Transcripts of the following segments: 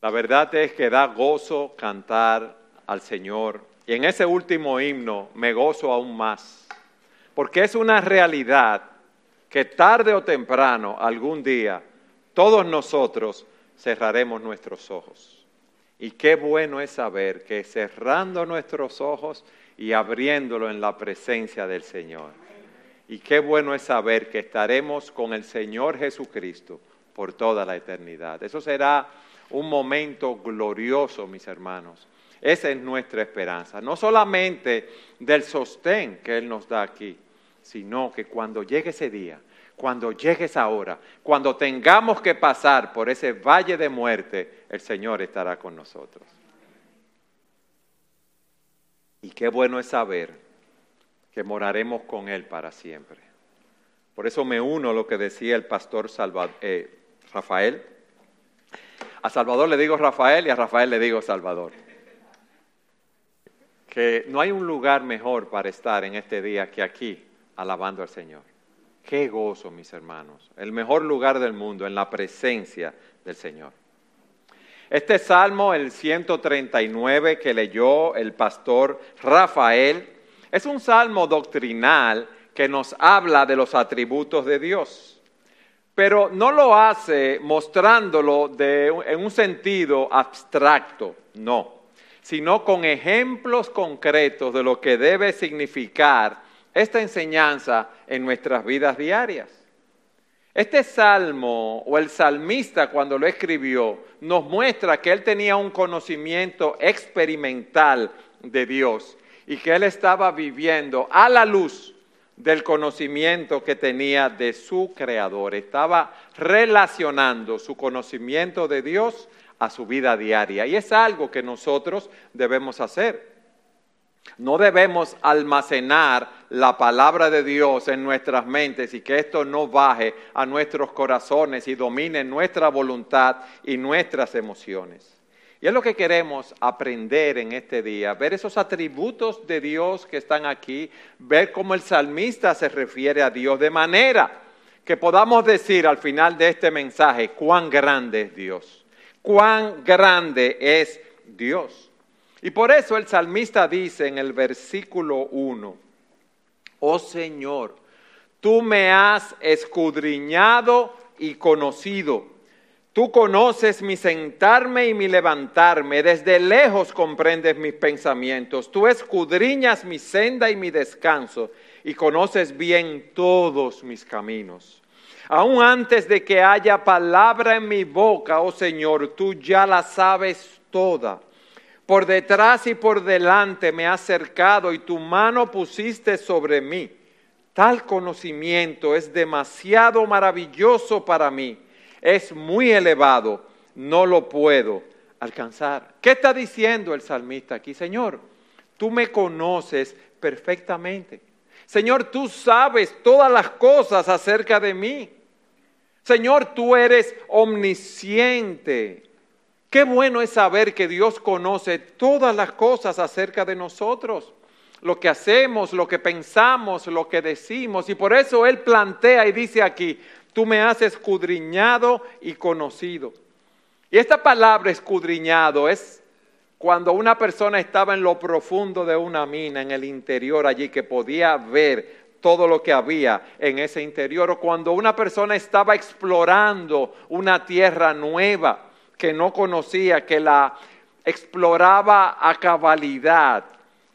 La verdad es que da gozo cantar al Señor. Y en ese último himno me gozo aún más, porque es una realidad que tarde o temprano, algún día, todos nosotros cerraremos nuestros ojos. Y qué bueno es saber que cerrando nuestros ojos y abriéndolo en la presencia del Señor. Y qué bueno es saber que estaremos con el Señor Jesucristo por toda la eternidad. Eso será un momento glorioso, mis hermanos. Esa es nuestra esperanza. No solamente del sostén que Él nos da aquí, sino que cuando llegue ese día, cuando llegue esa hora, cuando tengamos que pasar por ese valle de muerte, el Señor estará con nosotros. Y qué bueno es saber que moraremos con Él para siempre. Por eso me uno a lo que decía el pastor eh, Rafael. A Salvador le digo Rafael y a Rafael le digo Salvador. Que no hay un lugar mejor para estar en este día que aquí, alabando al Señor. Qué gozo, mis hermanos. El mejor lugar del mundo, en la presencia del Señor. Este salmo, el 139 que leyó el pastor Rafael, es un salmo doctrinal que nos habla de los atributos de Dios, pero no lo hace mostrándolo en un sentido abstracto, no, sino con ejemplos concretos de lo que debe significar esta enseñanza en nuestras vidas diarias. Este salmo o el salmista cuando lo escribió nos muestra que él tenía un conocimiento experimental de Dios y que él estaba viviendo a la luz del conocimiento que tenía de su creador. Estaba relacionando su conocimiento de Dios a su vida diaria y es algo que nosotros debemos hacer. No debemos almacenar la palabra de Dios en nuestras mentes y que esto no baje a nuestros corazones y domine nuestra voluntad y nuestras emociones. Y es lo que queremos aprender en este día, ver esos atributos de Dios que están aquí, ver cómo el salmista se refiere a Dios, de manera que podamos decir al final de este mensaje cuán grande es Dios, cuán grande es Dios. Y por eso el salmista dice en el versículo 1, oh Señor, tú me has escudriñado y conocido. Tú conoces mi sentarme y mi levantarme, desde lejos comprendes mis pensamientos, tú escudriñas mi senda y mi descanso y conoces bien todos mis caminos. Aún antes de que haya palabra en mi boca, oh Señor, tú ya la sabes toda. Por detrás y por delante me has cercado y tu mano pusiste sobre mí. Tal conocimiento es demasiado maravilloso para mí. Es muy elevado. No lo puedo alcanzar. ¿Qué está diciendo el salmista aquí? Señor, tú me conoces perfectamente. Señor, tú sabes todas las cosas acerca de mí. Señor, tú eres omnisciente. Qué bueno es saber que Dios conoce todas las cosas acerca de nosotros, lo que hacemos, lo que pensamos, lo que decimos. Y por eso Él plantea y dice aquí, tú me has escudriñado y conocido. Y esta palabra escudriñado es cuando una persona estaba en lo profundo de una mina, en el interior allí, que podía ver todo lo que había en ese interior, o cuando una persona estaba explorando una tierra nueva que no conocía, que la exploraba a cabalidad,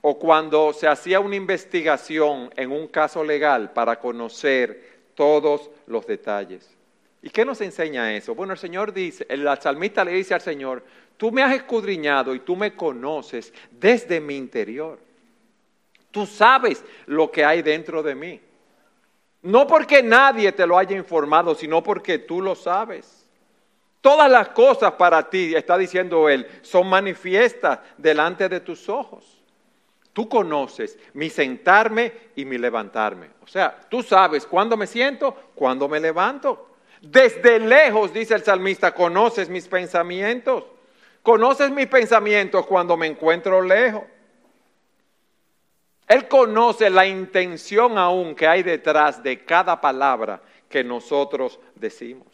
o cuando se hacía una investigación en un caso legal para conocer todos los detalles. ¿Y qué nos enseña eso? Bueno, el Señor dice, el salmista le dice al Señor, tú me has escudriñado y tú me conoces desde mi interior. Tú sabes lo que hay dentro de mí. No porque nadie te lo haya informado, sino porque tú lo sabes. Todas las cosas para ti, está diciendo él, son manifiestas delante de tus ojos. Tú conoces mi sentarme y mi levantarme. O sea, tú sabes cuándo me siento, cuándo me levanto. Desde lejos, dice el salmista, conoces mis pensamientos. Conoces mis pensamientos cuando me encuentro lejos. Él conoce la intención aún que hay detrás de cada palabra que nosotros decimos.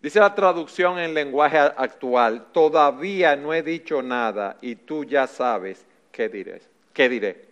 Dice la traducción en lenguaje actual, todavía no he dicho nada y tú ya sabes qué diré. ¿Qué diré?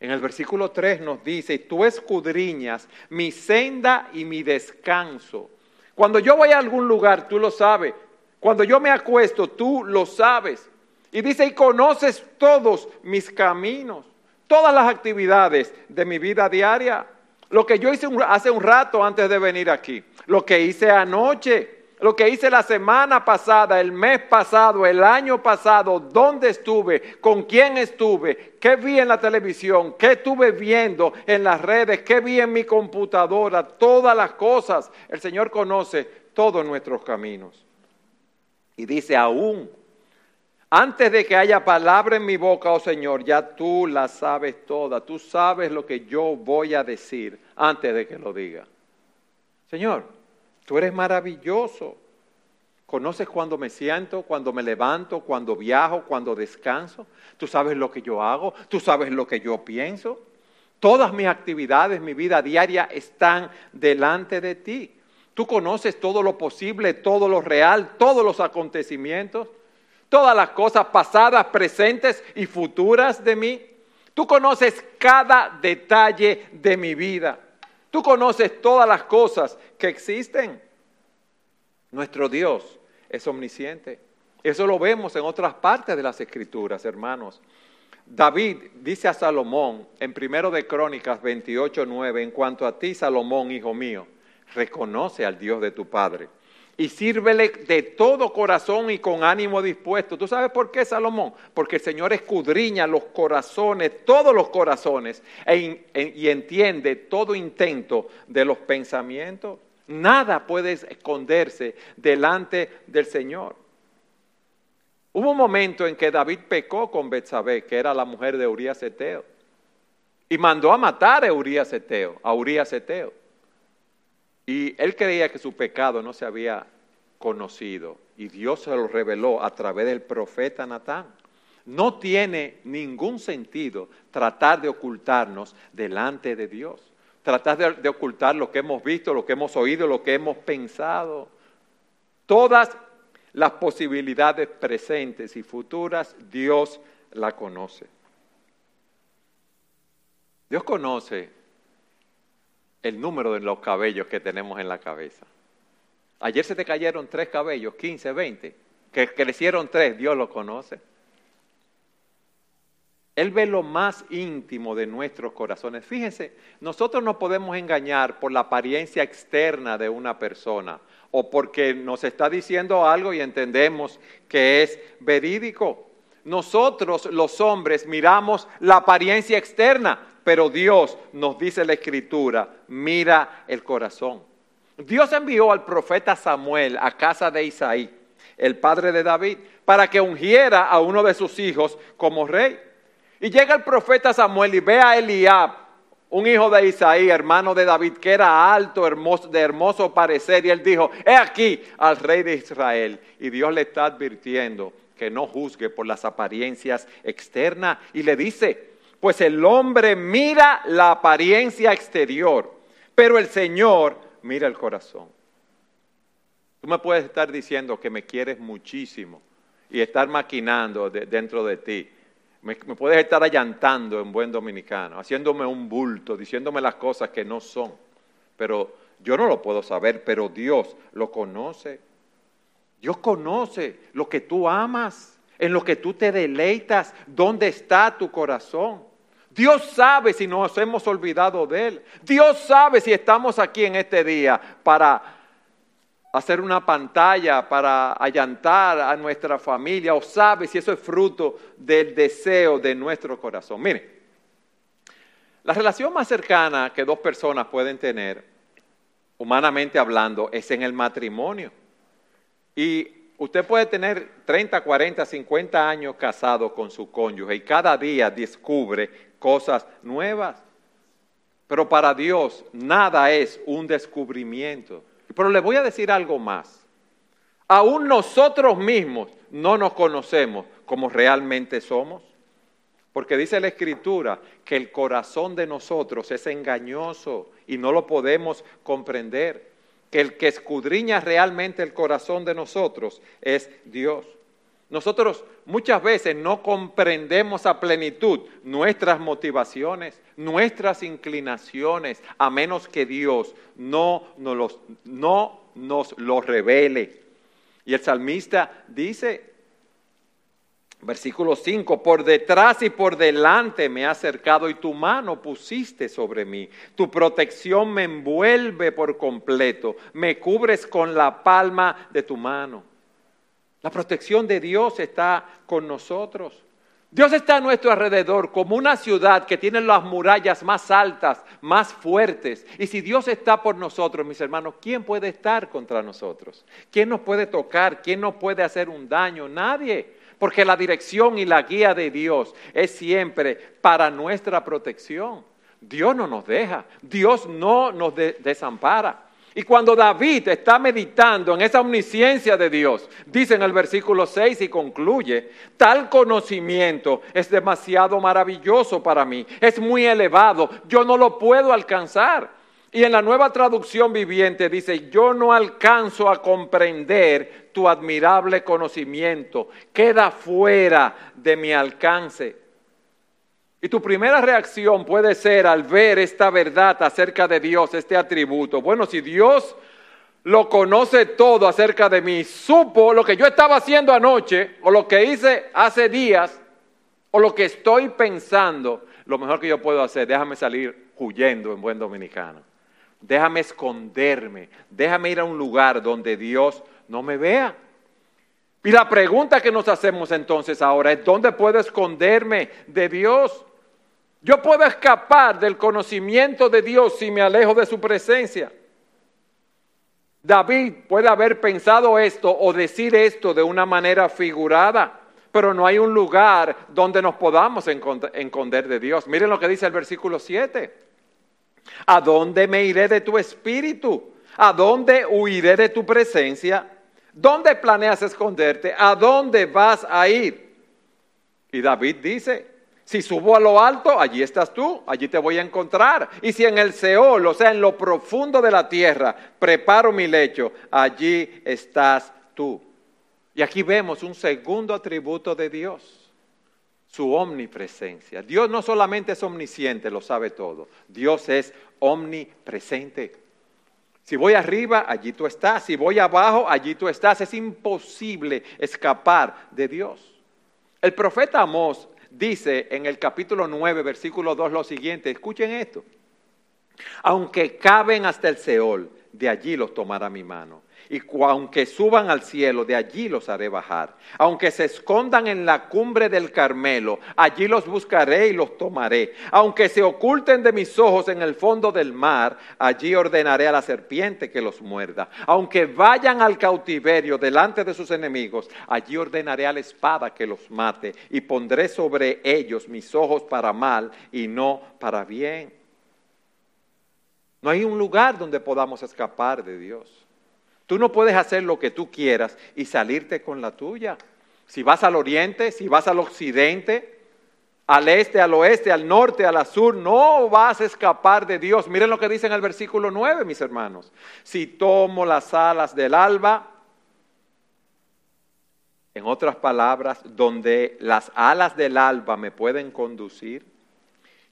En el versículo 3 nos dice, tú escudriñas mi senda y mi descanso. Cuando yo voy a algún lugar, tú lo sabes. Cuando yo me acuesto, tú lo sabes. Y dice, y conoces todos mis caminos, todas las actividades de mi vida diaria. Lo que yo hice hace un rato antes de venir aquí, lo que hice anoche, lo que hice la semana pasada, el mes pasado, el año pasado, dónde estuve, con quién estuve, qué vi en la televisión, qué estuve viendo en las redes, qué vi en mi computadora, todas las cosas. El Señor conoce todos nuestros caminos. Y dice, aún, antes de que haya palabra en mi boca, oh Señor, ya tú la sabes toda, tú sabes lo que yo voy a decir antes de que lo diga. Señor, Tú eres maravilloso. Conoces cuando me siento, cuando me levanto, cuando viajo, cuando descanso. Tú sabes lo que yo hago, tú sabes lo que yo pienso. Todas mis actividades, mi vida diaria están delante de ti. Tú conoces todo lo posible, todo lo real, todos los acontecimientos, todas las cosas pasadas, presentes y futuras de mí. Tú conoces cada detalle de mi vida. Tú conoces todas las cosas que existen. Nuestro Dios es omnisciente. Eso lo vemos en otras partes de las Escrituras, hermanos. David dice a Salomón en primero de Crónicas 28, 9, en cuanto a ti, Salomón, hijo mío, reconoce al Dios de tu Padre y sírvele de todo corazón y con ánimo dispuesto. ¿Tú sabes por qué, Salomón? Porque el Señor escudriña los corazones, todos los corazones, e y entiende todo intento de los pensamientos. Nada puede esconderse delante del Señor. Hubo un momento en que David pecó con Betsabé, que era la mujer de Urías Eteo, y mandó a matar a Urías Eteo, a Urías Eteo. Y él creía que su pecado no se había conocido y Dios se lo reveló a través del profeta Natán. No tiene ningún sentido tratar de ocultarnos delante de Dios, tratar de, de, ocultar lo que hemos visto, lo que hemos oído, lo que hemos pensado. Todas las posibilidades presentes y futuras, Dios la conoce. Dios conoce el número de los cabellos que tenemos en la cabeza. Ayer se te cayeron tres cabellos, 15, 20, que crecieron tres, Dios lo conoce. Él ve lo más íntimo de nuestros corazones. Fíjense, nosotros no podemos engañar por la apariencia externa de una persona o porque nos está diciendo algo y entendemos que es verídico. Nosotros los hombres miramos la apariencia externa, pero Dios nos dice la escritura, mira el corazón. Dios envió al profeta Samuel a casa de Isaí, el padre de David, para que ungiera a uno de sus hijos como rey. Y llega el profeta Samuel y ve a Eliab, un hijo de Isaí, hermano de David, que era alto, hermoso, de hermoso parecer, y él dijo, he aquí al rey de Israel. Y Dios le está advirtiendo que no juzgue por las apariencias externas y le dice, pues el hombre mira la apariencia exterior, pero el Señor mira el corazón. Tú me puedes estar diciendo que me quieres muchísimo y estar maquinando dentro de ti. Me, me, puedes estar allantando en buen dominicano, haciéndome un bulto, diciéndome las cosas que no son. Pero yo no lo puedo saber, pero Dios lo conoce. Dios conoce lo que tú amas, en lo que tú te deleitas, dónde está tu corazón. Dios sabe si nos hemos olvidado de Él. Dios sabe si estamos aquí en este día para hacer una pantalla, para allantar a nuestra familia, o sabe si eso es fruto del deseo de nuestro corazón. Mire, la relación más cercana que dos personas pueden tener, humanamente hablando, es en el matrimonio. Y usted puede tener 30, 40, 50 años casado con su cónyuge y cada día descubre cosas nuevas. Pero para Dios nada es un descubrimiento. Pero le voy a decir algo más. Aún nosotros mismos no nos conocemos como realmente somos. Porque dice la Escritura que el corazón de nosotros es engañoso y no lo podemos comprender. Que el que escudriña realmente el corazón de nosotros es Dios. Nosotros muchas veces no comprendemos a plenitud nuestras motivaciones, nuestras inclinaciones, a menos que Dios no nos los, no nos lo revele. Y el salmista dice, versículo 5, por detrás y por delante me ha acercado y tu mano pusiste sobre mí. Tu protección me envuelve por completo, me cubres con la palma de tu mano. La protección de Dios está con nosotros. Dios está a nuestro alrededor como una ciudad que tiene las murallas más altas, más fuertes. Y si Dios está por nosotros, mis hermanos, ¿quién puede estar contra nosotros? ¿Quién nos puede tocar? ¿Quién nos puede hacer un daño? Nadie. Porque la dirección y la guía de Dios es siempre para nuestra protección. Dios no nos deja, Dios no nos desampara. Y cuando David está meditando en esa omnisciencia de Dios, dice en el versículo 6 y concluye, tal conocimiento es demasiado maravilloso para mí, es muy elevado, yo no lo puedo alcanzar. Y en la nueva traducción viviente dice, yo no alcanzo a comprender tu admirable conocimiento, queda fuera de mi alcance. Y tu primera reacción puede ser al ver esta verdad acerca de Dios, este atributo. Bueno, si Dios lo conoce todo acerca de mí, supo lo que yo estaba haciendo anoche, o lo que hice hace días, o lo que estoy pensando, lo mejor que yo puedo hacer, déjame salir huyendo en buen dominicano. Déjame esconderme, déjame ir a un lugar donde Dios no me vea. Y la pregunta que nos hacemos entonces ahora es, ¿dónde puedo esconderme de Dios? Yo puedo escapar del conocimiento de Dios si me alejo de su presencia. David puede haber pensado esto o decir esto de una manera figurada, pero no hay un lugar donde nos podamos esconder de Dios. Miren lo que dice el versículo 7. ¿A dónde me iré de tu espíritu? ¿A dónde huiré de tu presencia? ¿Dónde planeas esconderte? ¿A dónde vas a ir? Y David dice, si subo a lo alto, allí estás tú, allí te voy a encontrar. Y si en el Seol, o sea, en lo profundo de la tierra, preparo mi lecho, allí estás tú. Y aquí vemos un segundo atributo de Dios, su omnipresencia. Dios no solamente es omnisciente, lo sabe todo, Dios es omnipresente. Si voy arriba, allí tú estás. Si voy abajo, allí tú estás. Es imposible escapar de Dios. El profeta Amós dice en el capítulo 9, versículo 2 lo siguiente, escuchen esto, aunque caben hasta el Seol, de allí los tomará mi mano. Y aunque suban al cielo, de allí los haré bajar. Aunque se escondan en la cumbre del Carmelo, allí los buscaré y los tomaré. Aunque se oculten de mis ojos en el fondo del mar, allí ordenaré a la serpiente que los muerda. Aunque vayan al cautiverio delante de sus enemigos, allí ordenaré a la espada que los mate. Y pondré sobre ellos mis ojos para mal y no para bien. No hay un lugar donde podamos escapar de Dios. Tú no puedes hacer lo que tú quieras y salirte con la tuya. Si vas al oriente, si vas al occidente, al este, al oeste, al norte, al sur, no vas a escapar de Dios. Miren lo que dice en el versículo 9, mis hermanos. Si tomo las alas del alba, en otras palabras, donde las alas del alba me pueden conducir,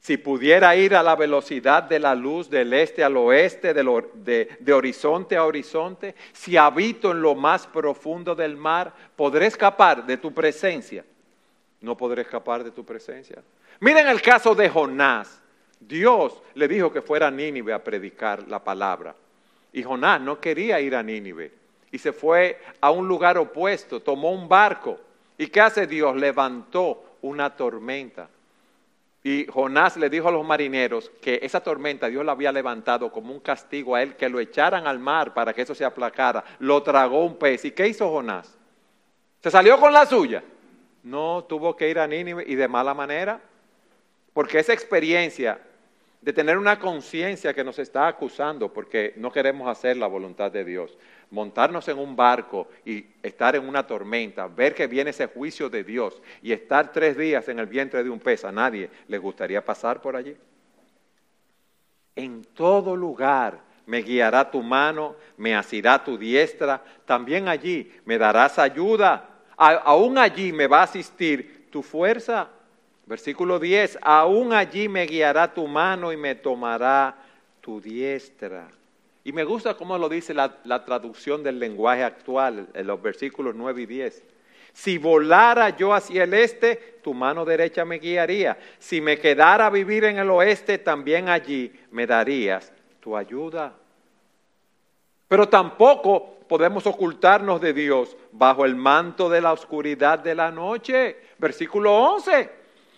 si pudiera ir a la velocidad de la luz del este al oeste, de, horizonte a horizonte, si habito en lo más profundo del mar, ¿podré escapar de tu presencia? No podré escapar de tu presencia. Miren el caso de Jonás. Dios le dijo que fuera a Nínive a predicar la palabra. Y Jonás no quería ir a Nínive. Y se fue a un lugar opuesto, tomó un barco. ¿Y qué hace Dios? Levantó una tormenta. Y Jonás le dijo a los marineros que esa tormenta Dios la había levantado como un castigo a él, que lo echaran al mar para que eso se aplacara. Lo tragó un pez. ¿Y qué hizo Jonás? ¿Se salió con la suya? No, tuvo que ir a Nínive y de mala manera. Porque esa experiencia de tener una conciencia que nos está acusando porque no queremos hacer la voluntad de Dios, montarnos en un barco y estar en una tormenta, ver que viene ese juicio de Dios y estar tres días en el vientre de un pez, a nadie le gustaría pasar por allí. En todo lugar me guiará tu mano, me asirá tu diestra, también allí me darás ayuda, aún allí me va a asistir tu fuerza. Versículo 10, aún allí me guiará tu mano y me tomará tu diestra. Y me gusta cómo lo dice la, traducción del lenguaje actual en los versículos 9 y 10. Si volara yo hacia el este, tu mano derecha me guiaría. Si me quedara a vivir en el oeste, también allí me darías tu ayuda. Pero tampoco podemos ocultarnos de Dios bajo el manto de la oscuridad de la noche. Versículo 11.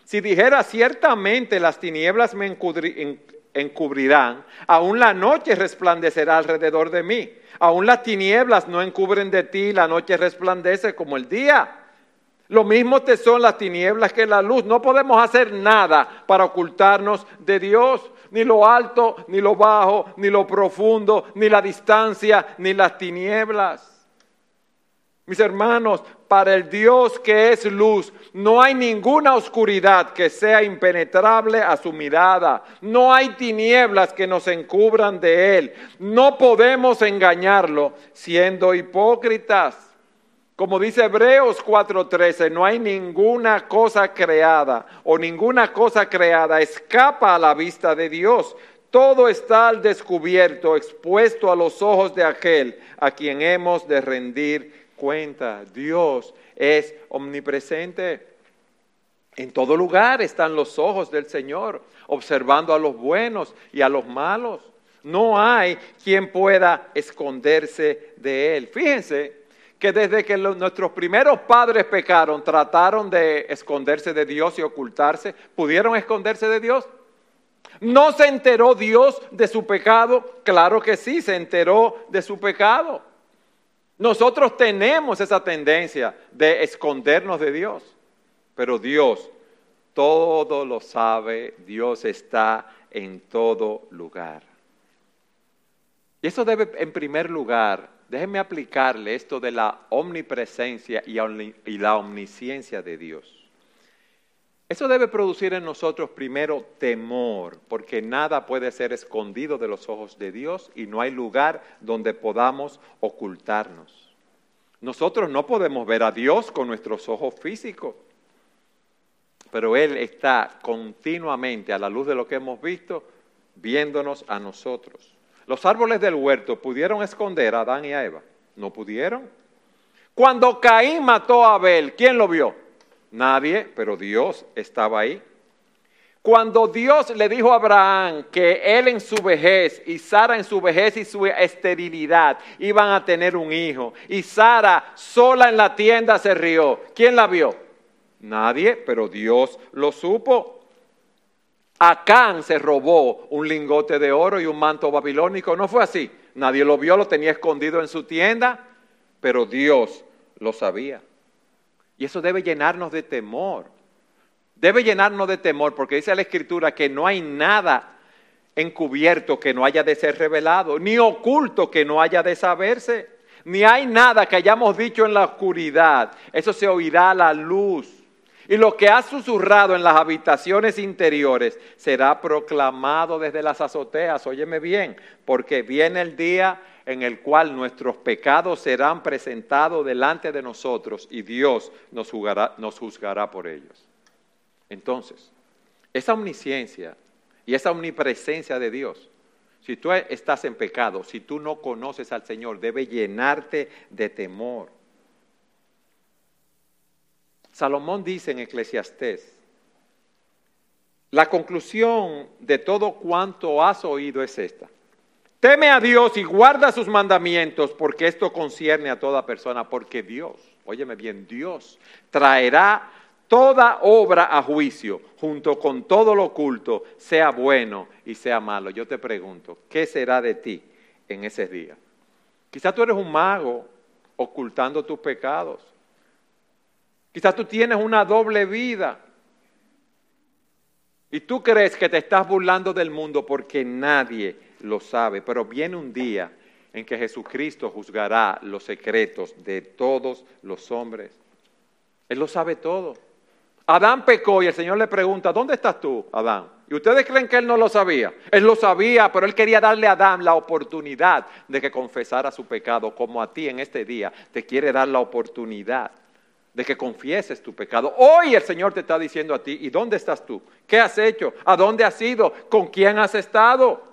Si dijera ciertamente las tinieblas me encubrirán, aún la noche resplandecerá alrededor de mí. Aún las tinieblas no encubren de ti, la noche resplandece como el día. Lo mismo te son las tinieblas que la luz. No podemos hacer nada para ocultarnos de Dios. Ni lo alto, ni lo bajo, ni lo profundo, ni la distancia, ni las tinieblas. Mis hermanos, para el Dios que es luz, no hay ninguna oscuridad que sea impenetrable a su mirada. No hay tinieblas que nos encubran de Él. No podemos engañarlo siendo hipócritas. Como dice Hebreos 4:13, no hay ninguna cosa creada o ninguna cosa creada escapa a la vista de Dios. Todo está al descubierto, expuesto a los ojos de aquel a quien hemos de rendir cuenta. Dios es omnipresente. En todo lugar están los ojos del Señor, observando a los buenos y a los malos. No hay quien pueda esconderse de Él. Fíjense que desde que nuestros primeros padres pecaron, trataron de esconderse de Dios y ocultarse, ¿pudieron esconderse de Dios? ¿No se enteró Dios de su pecado? Claro que sí, se enteró de su pecado. Nosotros tenemos esa tendencia de escondernos de Dios, pero Dios todo lo sabe, Dios está en todo lugar. Y eso debe, en primer lugar, déjenme aplicarle esto de la omnipresencia y la omnisciencia de Dios. Eso debe producir en nosotros primero temor, porque nada puede ser escondido de los ojos de Dios y no hay lugar donde podamos ocultarnos. Nosotros no podemos ver a Dios con nuestros ojos físicos, pero Él está continuamente a la luz de lo que hemos visto, viéndonos a nosotros. Los árboles del huerto pudieron esconder a Adán y a Eva. No pudieron. Cuando Caín mató a Abel, ¿quién lo vio? Nadie, pero Dios estaba ahí. Cuando Dios le dijo a Abraham que él en su vejez y Sara en su vejez y su esterilidad iban a tener un hijo, y Sara sola en la tienda se rió, ¿quién la vio? Nadie, pero Dios lo supo. Acán se robó un lingote de oro y un manto babilónico. No fue así. Nadie lo vio, lo tenía escondido en su tienda, pero Dios lo sabía. Y eso debe llenarnos de temor. Debe llenarnos de temor porque dice la Escritura que no hay nada encubierto que no haya de ser revelado, ni oculto que no haya de saberse, ni hay nada que hayamos dicho en la oscuridad. Eso se oirá a la luz. Y lo que ha susurrado en las habitaciones interiores será proclamado desde las azoteas. Óyeme bien, porque viene el día en el cual nuestros pecados serán presentados delante de nosotros y Dios nos juzgará, nos juzgará por ellos. Entonces, esa omnisciencia y esa omnipresencia de Dios, si tú estás en pecado, si tú no conoces al Señor, debe llenarte de temor. Salomón dice en Eclesiastés, la conclusión de todo cuanto has oído es esta. Teme a Dios y guarda sus mandamientos, porque esto concierne a toda persona, porque Dios, óyeme bien, Dios traerá toda obra a juicio, junto con todo lo oculto, sea bueno y sea malo. Yo te pregunto, ¿qué será de ti en ese día? Quizás tú eres un mago ocultando tus pecados. Quizás tú tienes una doble vida. Y tú crees que te estás burlando del mundo porque nadie lo sabe. Pero viene un día en que Jesucristo juzgará los secretos de todos los hombres. Él lo sabe todo. Adán pecó y el Señor le pregunta, ¿dónde estás tú, Adán? Y ustedes creen que él no lo sabía. Él lo sabía, pero él quería darle a Adán la oportunidad de que confesara su pecado, como a ti en este día te quiere dar la oportunidad de que confieses tu pecado. Hoy el Señor te está diciendo a ti, ¿y dónde estás tú? ¿Qué has hecho? ¿A dónde has ido? ¿Con quién has estado?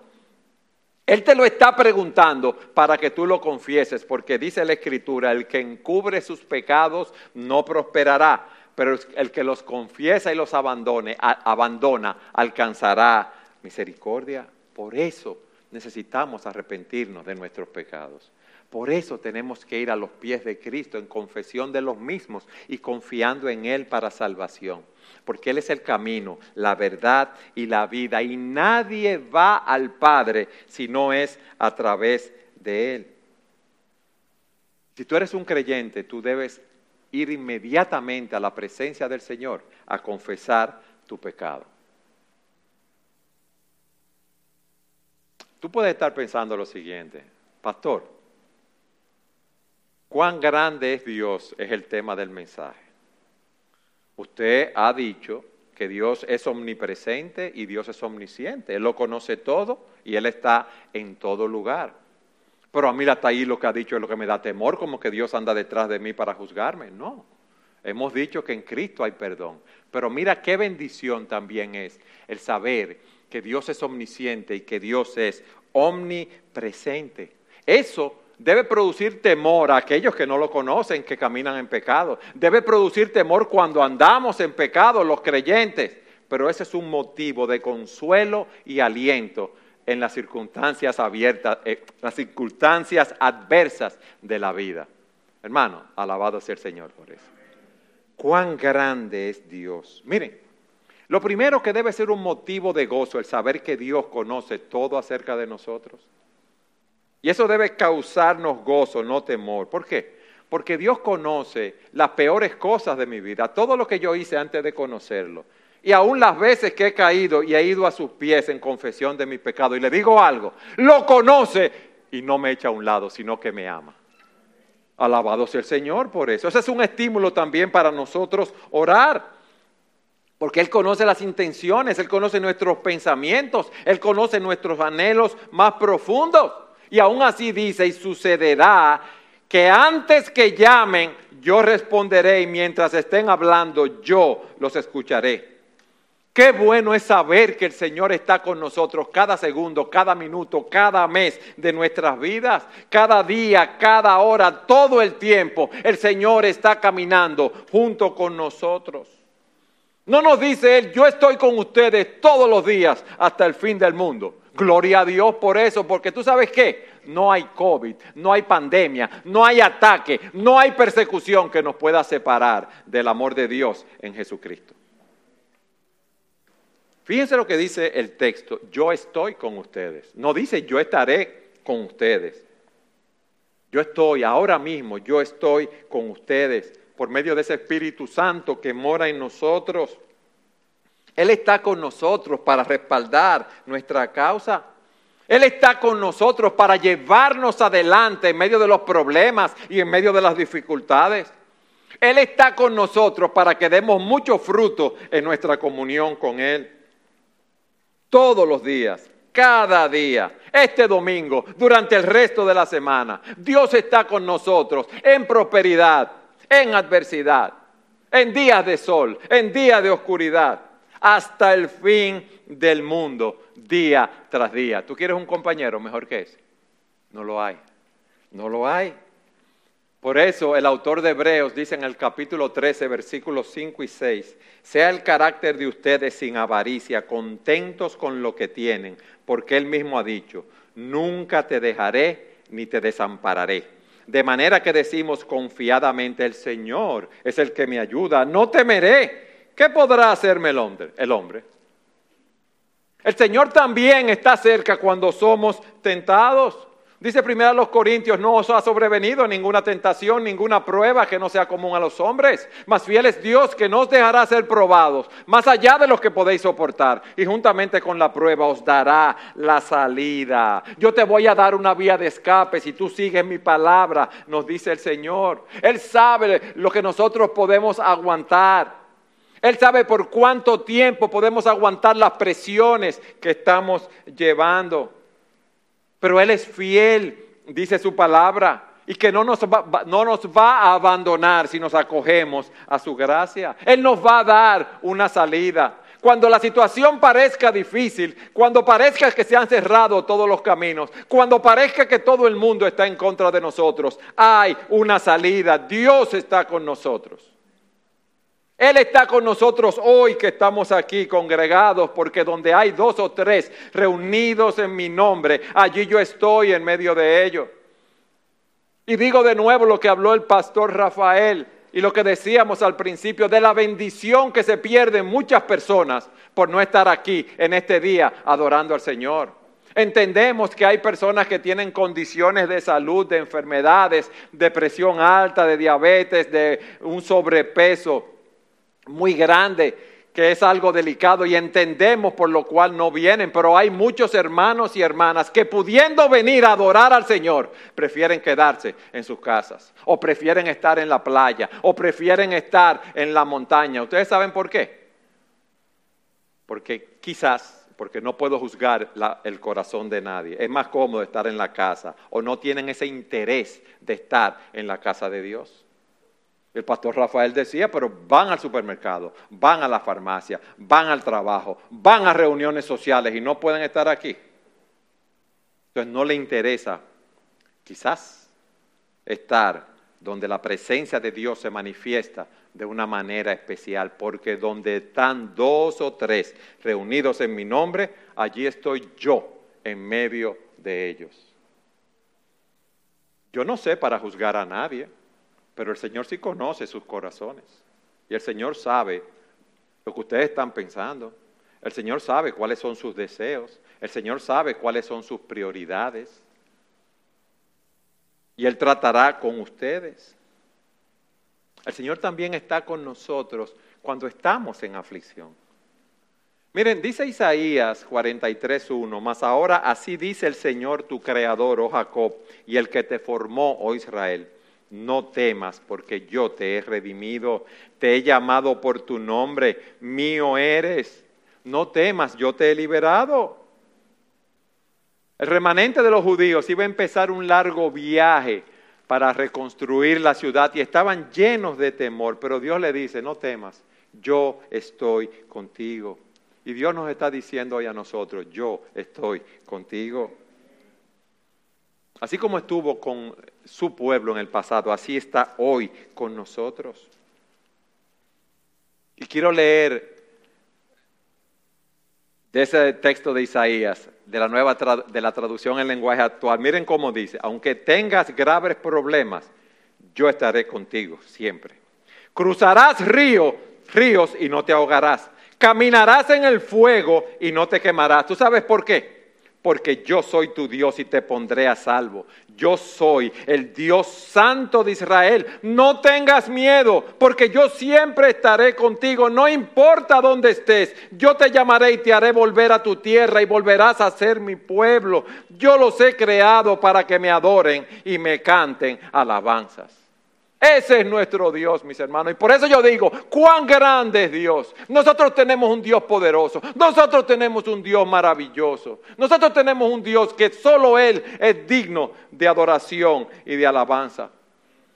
Él te lo está preguntando para que tú lo confieses, porque dice la Escritura, el que encubre sus pecados no prosperará, pero el que los confiesa y los abandone, abandona, alcanzará misericordia. Por eso necesitamos arrepentirnos de nuestros pecados. Por eso tenemos que ir a los pies de Cristo en confesión de los mismos y confiando en Él para salvación. Porque Él es el camino, la verdad y la vida. Y nadie va al Padre si no es a través de Él. Si tú eres un creyente, tú debes ir inmediatamente a la presencia del Señor a confesar tu pecado. Tú puedes estar pensando lo siguiente, pastor, ¿cuán grande es Dios? Es el tema del mensaje. Usted ha dicho que Dios es omnipresente y Dios es omnisciente. Él lo conoce todo y Él está en todo lugar. Pero a mí hasta ahí lo que ha dicho es lo que me da temor, como que Dios anda detrás de mí para juzgarme. No. Hemos dicho que en Cristo hay perdón. Pero mira qué bendición también es el saber que Dios es omnisciente y que Dios es omnipresente. Eso debe producir temor a aquellos que no lo conocen, que caminan en pecado. Debe producir temor cuando andamos en pecado, los creyentes. Pero ese es un motivo de consuelo y aliento en las circunstancias abiertas, eh, las circunstancias adversas de la vida. Hermano, alabado sea el Señor por eso. Cuán grande es Dios. Miren, lo primero que debe ser un motivo de gozo, el saber que Dios conoce todo acerca de nosotros. Y eso debe causarnos gozo, no temor. ¿Por qué? Porque Dios conoce las peores cosas de mi vida, todo lo que yo hice antes de conocerlo. Y aún las veces que he caído y he ido a sus pies en confesión de mi pecado y le digo algo, lo conoce y no me echa a un lado, sino que me ama. Alabado sea el Señor por eso. Ese es un estímulo también para nosotros orar. Porque Él conoce las intenciones, Él conoce nuestros pensamientos, Él conoce nuestros anhelos más profundos. Y aún así dice, y sucederá que antes que llamen, yo responderé y mientras estén hablando, yo los escucharé. Qué bueno es saber que el Señor está con nosotros cada segundo, cada minuto, cada mes de nuestras vidas, cada día, cada hora, todo el tiempo. El Señor está caminando junto con nosotros. No nos dice Él, yo estoy con ustedes todos los días hasta el fin del mundo. Gloria a Dios por eso, porque tú sabes qué, no hay COVID, no hay pandemia, no hay ataque, no hay persecución que nos pueda separar del amor de Dios en Jesucristo. Fíjense lo que dice el texto, yo estoy con ustedes. No dice yo estaré con ustedes. Yo estoy ahora mismo, yo estoy con ustedes por medio de ese Espíritu Santo que mora en nosotros. Él está con nosotros para respaldar nuestra causa. Él está con nosotros para llevarnos adelante en medio de los problemas y en medio de las dificultades. Él está con nosotros para que demos mucho fruto en nuestra comunión con Él todos los días, cada día, este domingo, durante el resto de la semana. Dios está con nosotros en prosperidad, en adversidad, en días de sol, en días de oscuridad, hasta el fin del mundo, día tras día. ¿Tú quieres un compañero mejor que ese? No lo hay, no lo hay. Por eso el autor de Hebreos dice en el capítulo 13, versículos 5 y 6, sea el carácter de ustedes sin avaricia, contentos con lo que tienen, porque él mismo ha dicho, nunca te dejaré ni te desampararé. De manera que decimos confiadamente, el Señor es el que me ayuda, no temeré. ¿Qué podrá hacerme el hombre? El hombre. El Señor también está cerca cuando somos tentados. Dice primero a los Corintios, no os ha sobrevenido ninguna tentación, ninguna prueba que no sea común a los hombres. Más fiel es Dios que no os dejará ser probados, más allá de lo que podéis soportar. Y juntamente con la prueba os dará la salida. Yo te voy a dar una vía de escape si tú sigues mi palabra, nos dice el Señor. Él sabe lo que nosotros podemos aguantar. Él sabe por cuánto tiempo podemos aguantar las presiones que estamos llevando. Pero Él es fiel, dice su palabra, y que no nos, va, no nos va a abandonar si nos acogemos a su gracia. Él nos va a dar una salida. Cuando la situación parezca difícil, cuando parezca que se han cerrado todos los caminos, cuando parezca que todo el mundo está en contra de nosotros, hay una salida. Dios está con nosotros. Él está con nosotros hoy que estamos aquí congregados, porque donde hay dos o tres reunidos en mi nombre, allí yo estoy en medio de ellos. Y digo de nuevo lo que habló el pastor Rafael y lo que decíamos al principio de la bendición que se pierden muchas personas por no estar aquí en este día adorando al Señor. Entendemos que hay personas que tienen condiciones de salud, de enfermedades, de presión alta, de diabetes, de un sobrepeso muy grande que es algo delicado y entendemos por lo cual no vienen, pero hay muchos hermanos y hermanas que pudiendo venir a adorar al Señor, prefieren quedarse en sus casas, o prefieren estar en la playa, o prefieren estar en la montaña. ¿Ustedes saben por qué? Porque quizás, porque no puedo juzgar el corazón de nadie, es más cómodo estar en la casa, o no tienen ese interés de estar en la casa de Dios. El pastor Rafael decía, pero van al supermercado, van a la farmacia, van al trabajo, van a reuniones sociales y no pueden estar aquí. Entonces no le interesa quizás estar donde la presencia de Dios se manifiesta de una manera especial, porque donde están dos o tres reunidos en mi nombre, allí estoy yo en medio de ellos. Yo no sé para juzgar a nadie. Pero el Señor sí conoce sus corazones. Y el Señor sabe lo que ustedes están pensando. El Señor sabe cuáles son sus deseos. El Señor sabe cuáles son sus prioridades. Y Él tratará con ustedes. El Señor también está con nosotros cuando estamos en aflicción. Miren, dice Isaías 43.1, mas ahora así dice el Señor tu creador, oh Jacob, y el que te formó, oh Israel no temas, porque yo te he redimido, te he llamado por tu nombre, mío eres. No temas, yo te he liberado. El remanente de los judíos iba a empezar un largo viaje para reconstruir la ciudad y estaban llenos de temor, pero Dios le dice, no temas, yo estoy contigo. Y Dios nos está diciendo hoy a nosotros, yo estoy contigo. Así como estuvo con su pueblo en el pasado, así está hoy con nosotros. Y quiero leer de ese texto de Isaías, de la nueva de la traducción en lenguaje actual. Miren cómo dice, aunque tengas graves problemas, yo estaré contigo siempre. Cruzarás ríos, ríos y no te ahogarás. Caminarás en el fuego y no te quemarás. ¿Tú sabes por qué? Porque yo soy tu Dios y te pondré a salvo. Yo soy el Dios santo de Israel. No tengas miedo, porque yo siempre estaré contigo, no importa dónde estés. Yo te llamaré y te haré volver a tu tierra y volverás a ser mi pueblo. Yo los he creado para que me adoren y me canten alabanzas. Ese es nuestro Dios, mis hermanos. Y por eso yo digo, cuán grande es Dios. Nosotros tenemos un Dios poderoso. Nosotros tenemos un Dios maravilloso. Nosotros tenemos un Dios que solo Él es digno de adoración y de alabanza.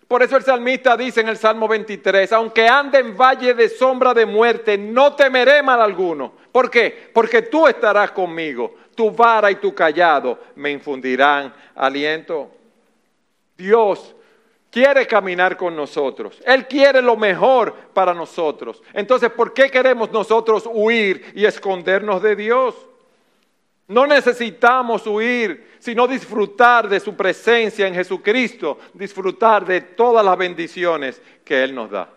Por eso el salmista dice en el Salmo 23, aunque ande en valle de sombra de muerte, no temeré mal alguno. ¿Por qué? Porque tú estarás conmigo. Tu vara y tu callado me infundirán aliento. Dios quiere caminar con nosotros. Él quiere lo mejor para nosotros. Entonces, ¿por qué queremos nosotros huir y escondernos de Dios? No necesitamos huir, sino disfrutar de su presencia en Jesucristo, disfrutar de todas las bendiciones que Él nos da.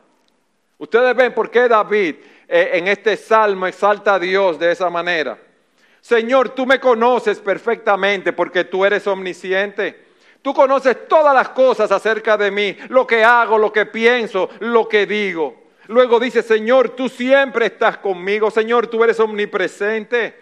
Ustedes ven por qué David eh, en este salmo exalta a Dios de esa manera. Señor, tú me conoces perfectamente porque tú eres omnisciente. Tú conoces todas las cosas acerca de mí, lo que hago, lo que pienso, lo que digo. Luego dice, Señor, tú siempre estás conmigo. Señor, tú eres omnipresente.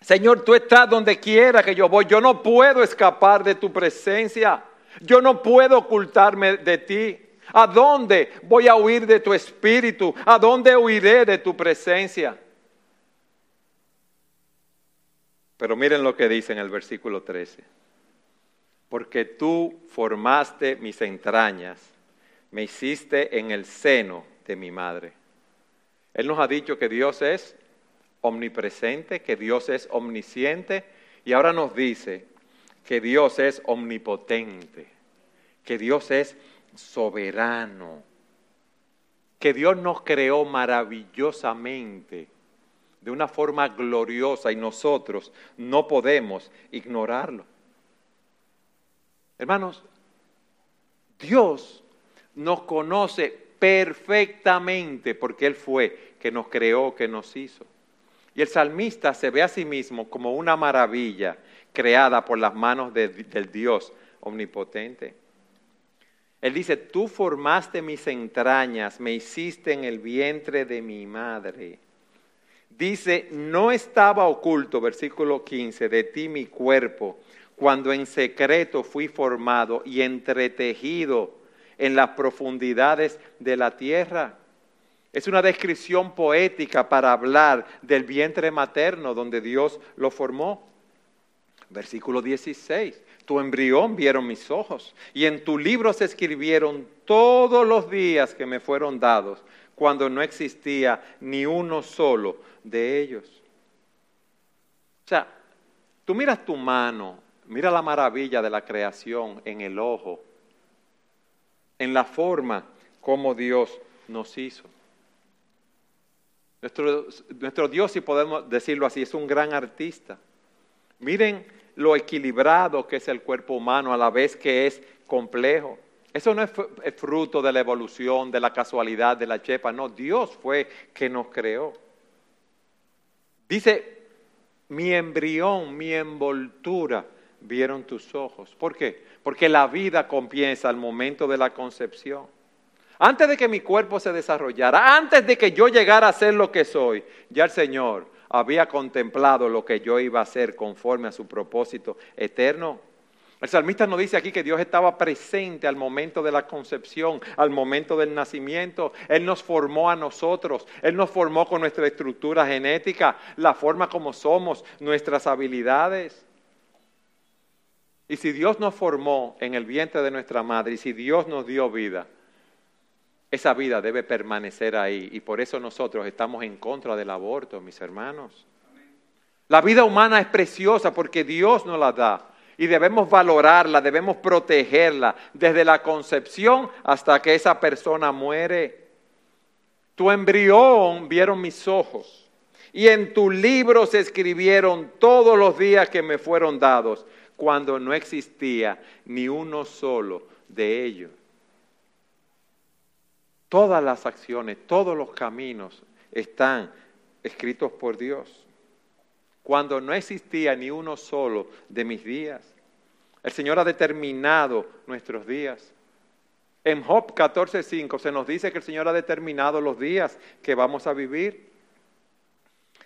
Señor, tú estás donde quiera que yo voy. Yo no puedo escapar de tu presencia. Yo no puedo ocultarme de ti. ¿A dónde voy a huir de tu espíritu? ¿A dónde huiré de tu presencia? Pero miren lo que dice en el versículo 13. Porque tú formaste mis entrañas, me hiciste en el seno de mi madre. Él nos ha dicho que Dios es omnipresente, que Dios es omnisciente y ahora nos dice que Dios es omnipotente, que Dios es soberano, que Dios nos creó maravillosamente, de una forma gloriosa y nosotros no podemos ignorarlo. Hermanos, Dios nos conoce perfectamente porque Él fue que nos creó, que nos hizo. Y el salmista se ve a sí mismo como una maravilla creada por las manos del Dios omnipotente. Él dice, tú formaste mis entrañas, me hiciste en el vientre de mi madre. Dice, no estaba oculto, versículo 15, de ti mi cuerpo, cuando en secreto fui formado y entretejido en las profundidades de la tierra. Es una descripción poética para hablar del vientre materno donde Dios lo formó. Versículo 16, tu embrión vieron mis ojos y en tu libro se escribieron todos los días que me fueron dados cuando no existía ni uno solo de ellos. O sea, tú miras tu mano, mira la maravilla de la creación en el ojo, en la forma como Dios nos hizo. Nuestro, nuestro Dios, si podemos decirlo así, es un gran artista. Miren lo equilibrado que es el cuerpo humano a la vez que es complejo. Eso no es fruto de la evolución, de la casualidad, de la chepa, no, Dios fue que nos creó. Dice, mi embrión, mi envoltura, vieron tus ojos. ¿Por qué? Porque la vida comienza al momento de la concepción. Antes de que mi cuerpo se desarrollara, antes de que yo llegara a ser lo que soy, ya el Señor había contemplado lo que yo iba a hacer conforme a su propósito eterno. El salmista nos dice aquí que Dios estaba presente al momento de la concepción, al momento del nacimiento. Él nos formó a nosotros, Él nos formó con nuestra estructura genética, la forma como somos, nuestras habilidades. Y si Dios nos formó en el vientre de nuestra madre y si Dios nos dio vida, esa vida debe permanecer ahí y por eso nosotros estamos en contra del aborto, mis hermanos. La vida humana es preciosa porque Dios nos la da y debemos valorarla, debemos protegerla desde la concepción hasta que esa persona muere. Tu embrión vieron mis ojos y en tu libro se escribieron todos los días que me fueron dados cuando no existía ni uno solo de ellos. Todas las acciones, todos los caminos están escritos por Dios. Cuando no existía ni uno solo de mis días, el Señor ha determinado nuestros días. En Job 14:5 se nos dice que el Señor ha determinado los días que vamos a vivir.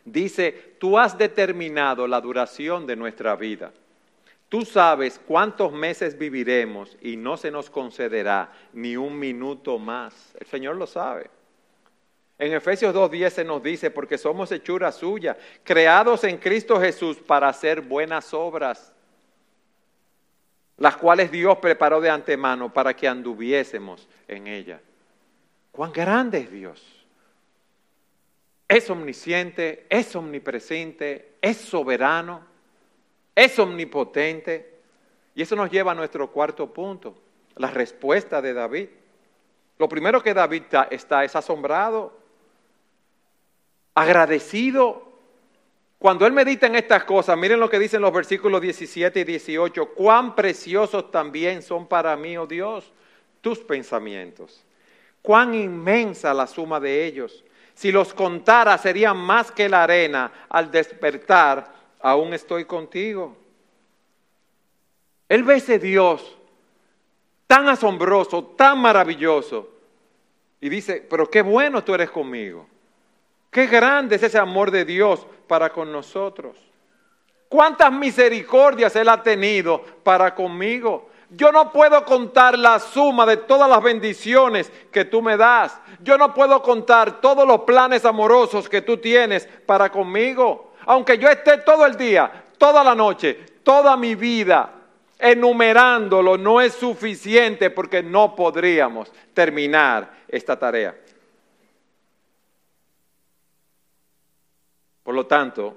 Dice, tú has determinado la duración de nuestra vida. Tú sabes cuántos meses viviremos y no se nos concederá ni un minuto más. El Señor lo sabe. En Efesios 2.10 se nos dice, porque somos hechura suya, creados en Cristo Jesús para hacer buenas obras, las cuales Dios preparó de antemano para que anduviésemos en ellas. Cuán grande es Dios. Es omnisciente, es omnipresente, es soberano es omnipotente. Y eso nos lleva a nuestro cuarto punto, la respuesta de David. Lo primero que David está, es asombrado, agradecido. Cuando él medita en estas cosas, miren lo que dicen los versículos 17 y 18, cuán preciosos también son para mí, oh Dios, tus pensamientos. Cuán inmensa la suma de ellos. Si los contara serían más que la arena al despertar aún estoy contigo. Él ve ese Dios tan asombroso, tan maravilloso, y dice, pero qué bueno tú eres conmigo. Qué grande es ese amor de Dios para con nosotros. Cuántas misericordias Él ha tenido para conmigo. Yo no puedo contar la suma de todas las bendiciones que tú me das. Yo no puedo contar todos los planes amorosos que tú tienes para conmigo. Aunque yo esté todo el día, toda la noche, toda mi vida enumerándolo, no es suficiente porque no podríamos terminar esta tarea. Por lo tanto,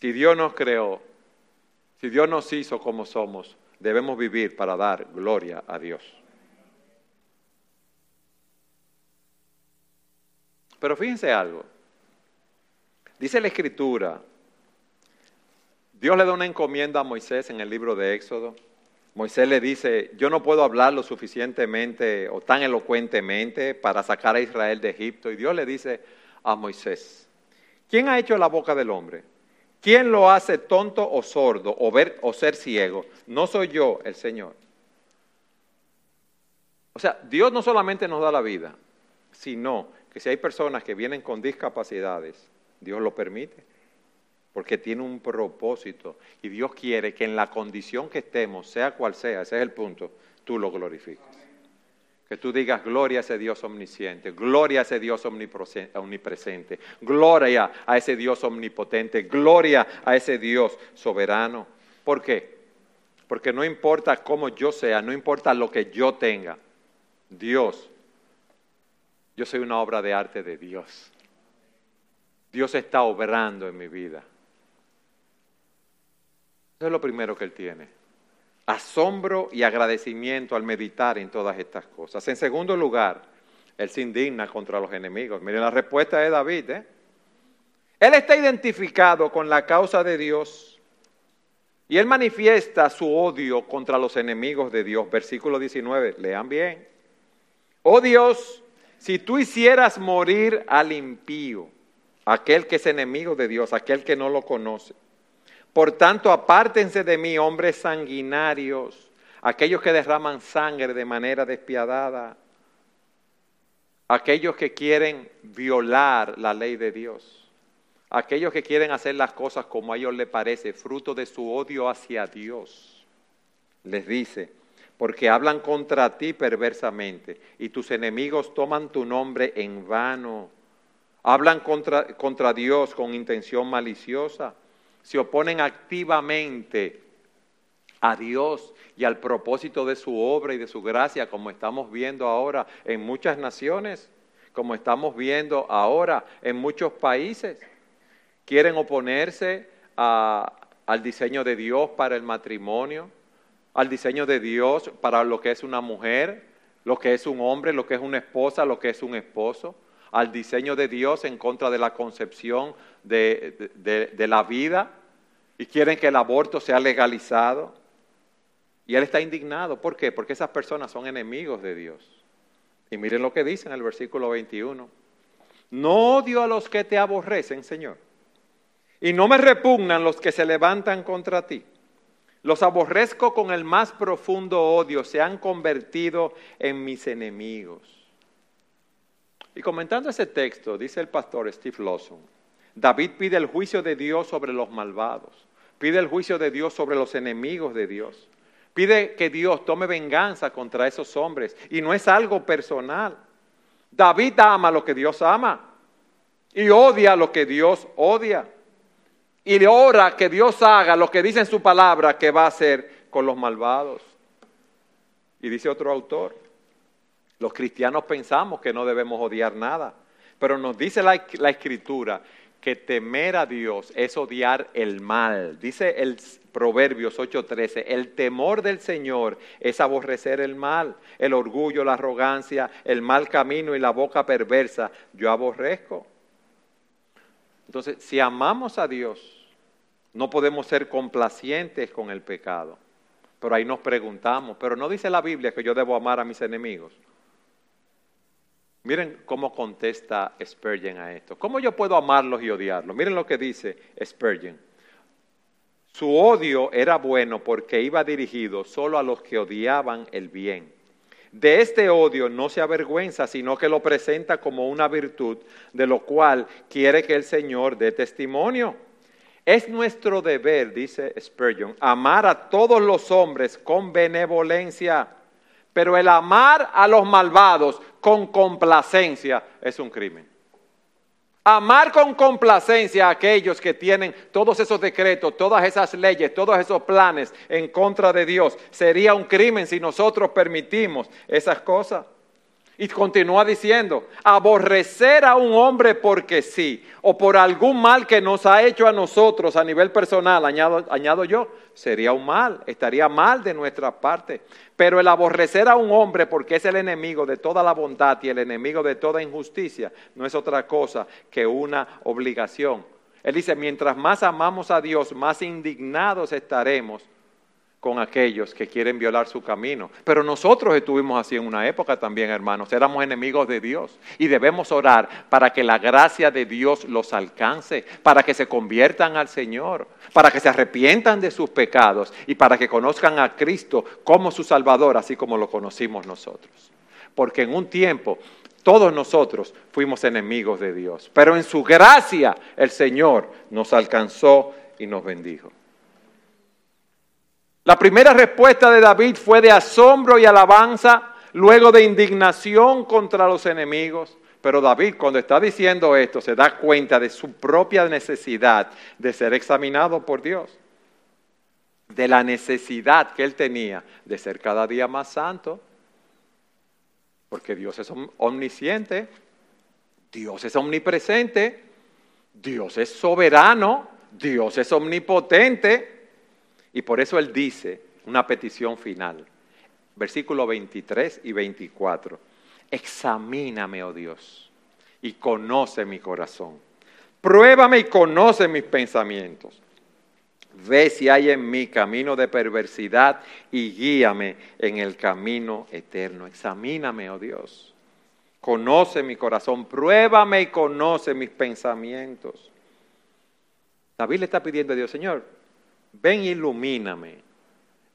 si Dios nos creó, si Dios nos hizo como somos, debemos vivir para dar gloria a Dios. Pero fíjense algo. Dice la Escritura, Dios le da una encomienda a Moisés en el libro de Éxodo. Moisés le dice, yo no puedo hablar lo suficientemente o tan elocuentemente para sacar a Israel de Egipto. Y Dios le dice a Moisés, ¿quién ha hecho la boca del hombre? ¿Quién lo hace tonto o sordo o, ver, o ser ciego? No soy yo el Señor. O sea, Dios no solamente nos da la vida, sino que si hay personas que vienen con discapacidades, Dios lo permite, porque tiene un propósito y Dios quiere que en la condición que estemos, sea cual sea, ese es el punto, tú lo glorifiques. Que tú digas gloria a ese Dios omnisciente, gloria a ese Dios omnipresente, gloria a ese Dios omnipotente, gloria a ese Dios soberano. ¿Por qué? Porque no importa cómo yo sea, no importa lo que yo tenga, Dios, yo soy una obra de arte de Dios. Dios está obrando en mi vida. Eso es lo primero que Él tiene asombro y agradecimiento al meditar en todas estas cosas. En segundo lugar, él se indigna contra los enemigos. Miren la respuesta de David. ¿eh? Él está identificado con la causa de Dios y él manifiesta su odio contra los enemigos de Dios. Versículo 19, lean bien. Oh Dios, si tú hicieras morir al impío, aquel que es enemigo de Dios, aquel que no lo conoce, por tanto, apártense de mí, hombres sanguinarios, aquellos que derraman sangre de manera despiadada, aquellos que quieren violar la ley de Dios, aquellos que quieren hacer las cosas como a ellos les parece, fruto de su odio hacia Dios. Les dice, porque hablan contra ti perversamente y tus enemigos toman tu nombre en vano. Hablan contra, contra Dios con intención maliciosa se oponen activamente a Dios y al propósito de su obra y de su gracia, como estamos viendo ahora en muchas naciones, como estamos viendo ahora en muchos países. Quieren oponerse al diseño de Dios para el matrimonio, al diseño de Dios para lo que es una mujer, lo que es un hombre, lo que es una esposa, lo que es un esposo al diseño de Dios en contra de la concepción de, la vida y quieren que el aborto sea legalizado. Y él está indignado. ¿Por qué? Porque esas personas son enemigos de Dios. Y miren lo que dice en el versículo 21. No odio a los que te aborrecen, Señor. Y no me repugnan los que se levantan contra ti. Los aborrezco con el más profundo odio. Se han convertido en mis enemigos. Y comentando ese texto, dice el pastor Steve Lawson, David pide el juicio de Dios sobre los malvados, pide el juicio de Dios sobre los enemigos de Dios, pide que Dios tome venganza contra esos hombres y no es algo personal. David ama lo que Dios ama y odia lo que Dios odia. Y le ora que Dios haga lo que dice en su palabra que va a hacer con los malvados. Y dice otro autor, los cristianos pensamos que no debemos odiar nada, pero nos dice la, escritura que temer a Dios es odiar el mal. Dice el Proverbios 8:13, el temor del Señor es aborrecer el mal, el orgullo, la arrogancia, el mal camino y la boca perversa, yo aborrezco. Entonces, si amamos a Dios, no podemos ser complacientes con el pecado. Pero ahí nos preguntamos, pero no dice la Biblia que yo debo amar a mis enemigos. Miren cómo contesta Spurgeon a esto. ¿Cómo yo puedo amarlos y odiarlos? Miren lo que dice Spurgeon. Su odio era bueno porque iba dirigido solo a los que odiaban el bien. De este odio no se avergüenza, sino que lo presenta como una virtud, de lo cual quiere que el Señor dé testimonio. Es nuestro deber, dice Spurgeon, amar a todos los hombres con benevolencia, pero el amar a los malvados con complacencia es un crimen. Amar con complacencia a aquellos que tienen todos esos decretos, todas esas leyes, todos esos planes en contra de Dios sería un crimen si nosotros permitimos esas cosas. Y continúa diciendo, aborrecer a un hombre porque sí, o por algún mal que nos ha hecho a nosotros a nivel personal, añado, añado yo, sería un mal, estaría mal de nuestra parte. Pero el aborrecer a un hombre porque es el enemigo de toda la bondad y el enemigo de toda injusticia, no es otra cosa que una obligación. Él dice, mientras más amamos a Dios, más indignados estaremos con aquellos que quieren violar su camino. Pero nosotros estuvimos así en una época también, hermanos. Éramos enemigos de Dios y debemos orar para que la gracia de Dios los alcance, para que se conviertan al Señor, para que se arrepientan de sus pecados y para que conozcan a Cristo como su Salvador, así como lo conocimos nosotros. Porque en un tiempo todos nosotros fuimos enemigos de Dios, pero en su gracia el Señor nos alcanzó y nos bendijo. La primera respuesta de David fue de asombro y alabanza, luego de indignación contra los enemigos. Pero David cuando está diciendo esto se da cuenta de su propia necesidad de ser examinado por Dios, de la necesidad que él tenía de ser cada día más santo, porque Dios es omnisciente, Dios es omnipresente, Dios es soberano, Dios es omnipotente, y por eso él dice una petición final, versículo 23 y 24, examíname, oh Dios, y conoce mi corazón. Pruébame y conoce mis pensamientos. Ve si hay en mí camino de perversidad y guíame en el camino eterno. Examíname, oh Dios. Conoce mi corazón, pruébame y conoce mis pensamientos. David le está pidiendo a Dios, Señor, ven e ilumíname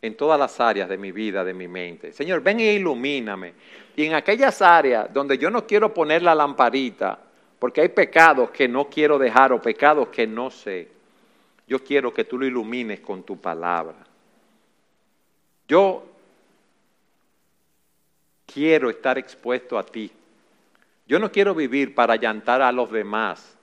en todas las áreas de mi vida, de mi mente. Señor, ven e ilumíname. Y en aquellas áreas donde yo no quiero poner la lamparita, porque hay pecados que no quiero dejar o pecados que no sé, yo quiero que tú lo ilumines con tu palabra. Yo quiero estar expuesto a ti. Yo no quiero vivir para llantar a los demás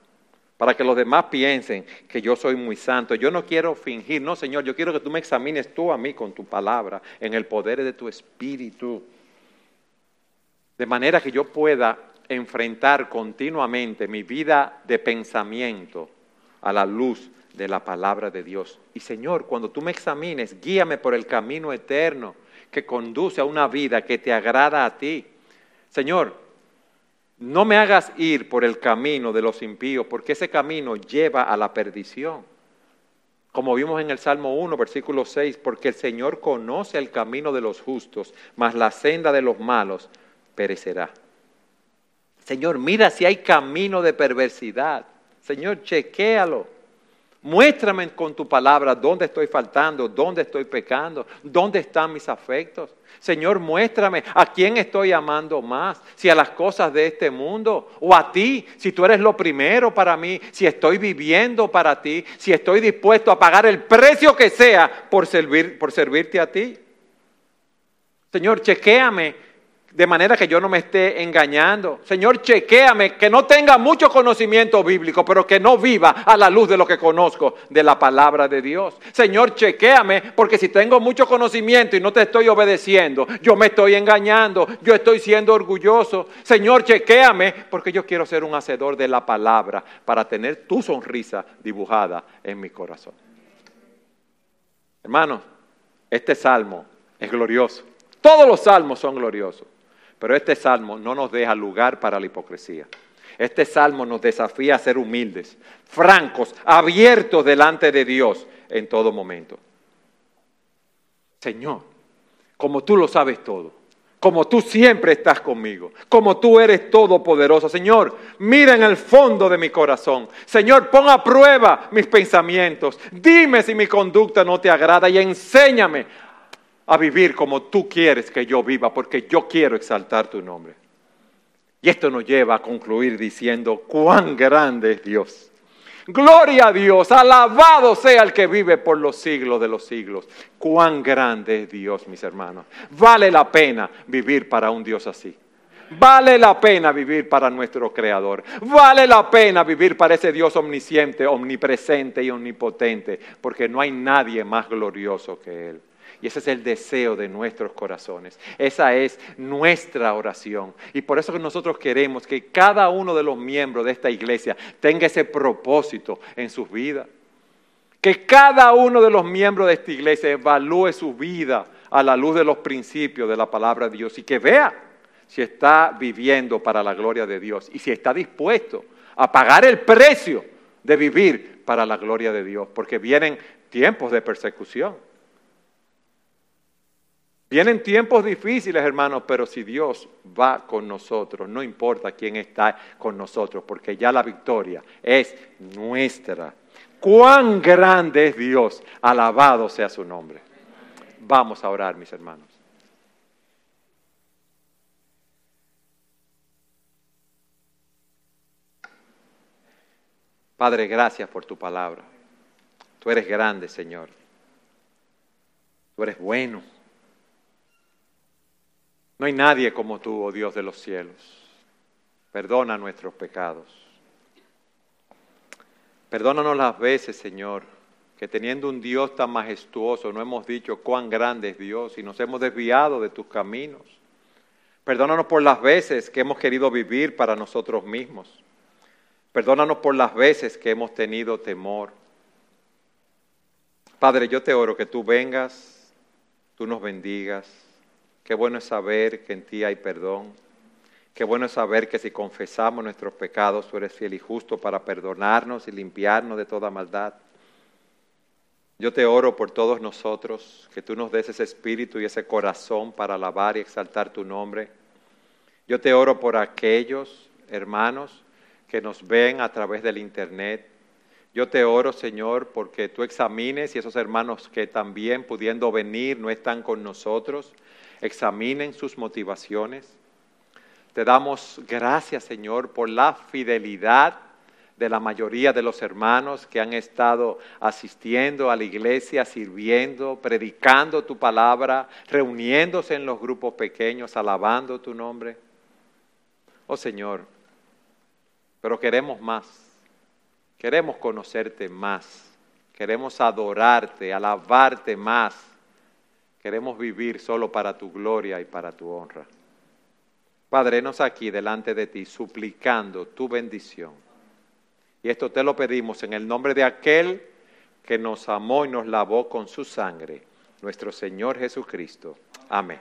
para que los demás piensen que yo soy muy santo. Yo no quiero fingir, no, Señor, yo quiero que tú me examines tú a mí con tu palabra, en el poder de tu espíritu, de manera que yo pueda enfrentar continuamente mi vida de pensamiento a la luz de la palabra de Dios. Y Señor, cuando tú me examines, guíame por el camino eterno que conduce a una vida que te agrada a ti. Señor, no me hagas ir por el camino de los impíos, porque ese camino lleva a la perdición. Como vimos en el Salmo 1, versículo 6, porque el Señor conoce el camino de los justos, mas la senda de los malos perecerá. Señor, mira si hay camino de perversidad. Señor, chequéalo. Muéstrame con tu palabra dónde estoy faltando, dónde estoy pecando, dónde están mis afectos. Señor, muéstrame a quién estoy amando más, si a las cosas de este mundo o a ti, si tú eres lo primero para mí, si estoy viviendo para ti, si estoy dispuesto a pagar el precio que sea por, servir, por servirte a ti. Señor, chequéame de manera que yo no me esté engañando. Señor, chequéame, que no tenga mucho conocimiento bíblico, pero que no viva a la luz de lo que conozco de la palabra de Dios. Señor, chequéame, porque si tengo mucho conocimiento y no te estoy obedeciendo, yo me estoy engañando, yo estoy siendo orgulloso. Señor, chequéame, porque yo quiero ser un hacedor de la palabra para tener tu sonrisa dibujada en mi corazón. Hermanos, este salmo es glorioso. Todos los salmos son gloriosos. Pero este salmo no nos deja lugar para la hipocresía. Este salmo nos desafía a ser humildes, francos, abiertos delante de Dios en todo momento. Señor, como tú lo sabes todo, como tú siempre estás conmigo, como tú eres todopoderoso. Señor, mira en el fondo de mi corazón. Señor, pon a prueba mis pensamientos. Dime si mi conducta no te agrada y enséñame a vivir como tú quieres que yo viva, porque yo quiero exaltar tu nombre. Y esto nos lleva a concluir diciendo, cuán grande es Dios, Gloria a Dios, alabado sea el que vive por los siglos de los siglos. Cuán grande es Dios, mis hermanos. Vale la pena vivir para un Dios así. Vale la pena vivir para nuestro Creador. Vale la pena vivir para ese Dios omnisciente, omnipresente y omnipotente, porque no hay nadie más glorioso que Él. Y ese es el deseo de nuestros corazones. Esa es nuestra oración. Y por eso que nosotros queremos que cada uno de los miembros de esta iglesia tenga ese propósito en sus vidas. Que cada uno de los miembros de esta iglesia evalúe su vida a la luz de los principios de la palabra de Dios y que vea si está viviendo para la gloria de Dios y si está dispuesto a pagar el precio de vivir para la gloria de Dios, porque vienen tiempos de persecución. Vienen tiempos difíciles, hermanos, pero si Dios va con nosotros, no importa quién está con nosotros, porque ya la victoria es nuestra. Cuán grande es Dios, alabado sea su nombre. Vamos a orar, mis hermanos. Padre, gracias por tu palabra. Tú eres grande, Señor. Tú eres bueno. No hay nadie como tú, oh Dios de los cielos. Perdona nuestros pecados. Perdónanos las veces, Señor, que teniendo un Dios tan majestuoso no hemos dicho cuán grande es Dios y nos hemos desviado de tus caminos. Perdónanos por las veces que hemos querido vivir para nosotros mismos. Perdónanos por las veces que hemos tenido temor. Padre, yo te oro que tú vengas, tú nos bendigas. Qué bueno es saber que en ti hay perdón. Qué bueno es saber que si confesamos nuestros pecados, tú eres fiel y justo para perdonarnos y limpiarnos de toda maldad. Yo te oro por todos nosotros, que tú nos des ese espíritu y ese corazón para alabar y exaltar tu nombre. Yo te oro por aquellos hermanos que nos ven a través del Internet. Yo te oro, Señor, porque tú examines y esos hermanos que también pudiendo venir no están con nosotros, examinen sus motivaciones. Te damos gracias, Señor, por la fidelidad de la mayoría de los hermanos que han estado asistiendo a la iglesia, sirviendo, predicando tu palabra, reuniéndose en los grupos pequeños, alabando tu nombre. Oh Señor, pero queremos más. Queremos conocerte más. Queremos adorarte, alabarte más. Queremos vivir solo para tu gloria y para tu honra. Padre, nos aquí delante de ti suplicando tu bendición. Y esto te lo pedimos en el nombre de aquel que nos amó y nos lavó con su sangre, nuestro Señor Jesucristo. Amén.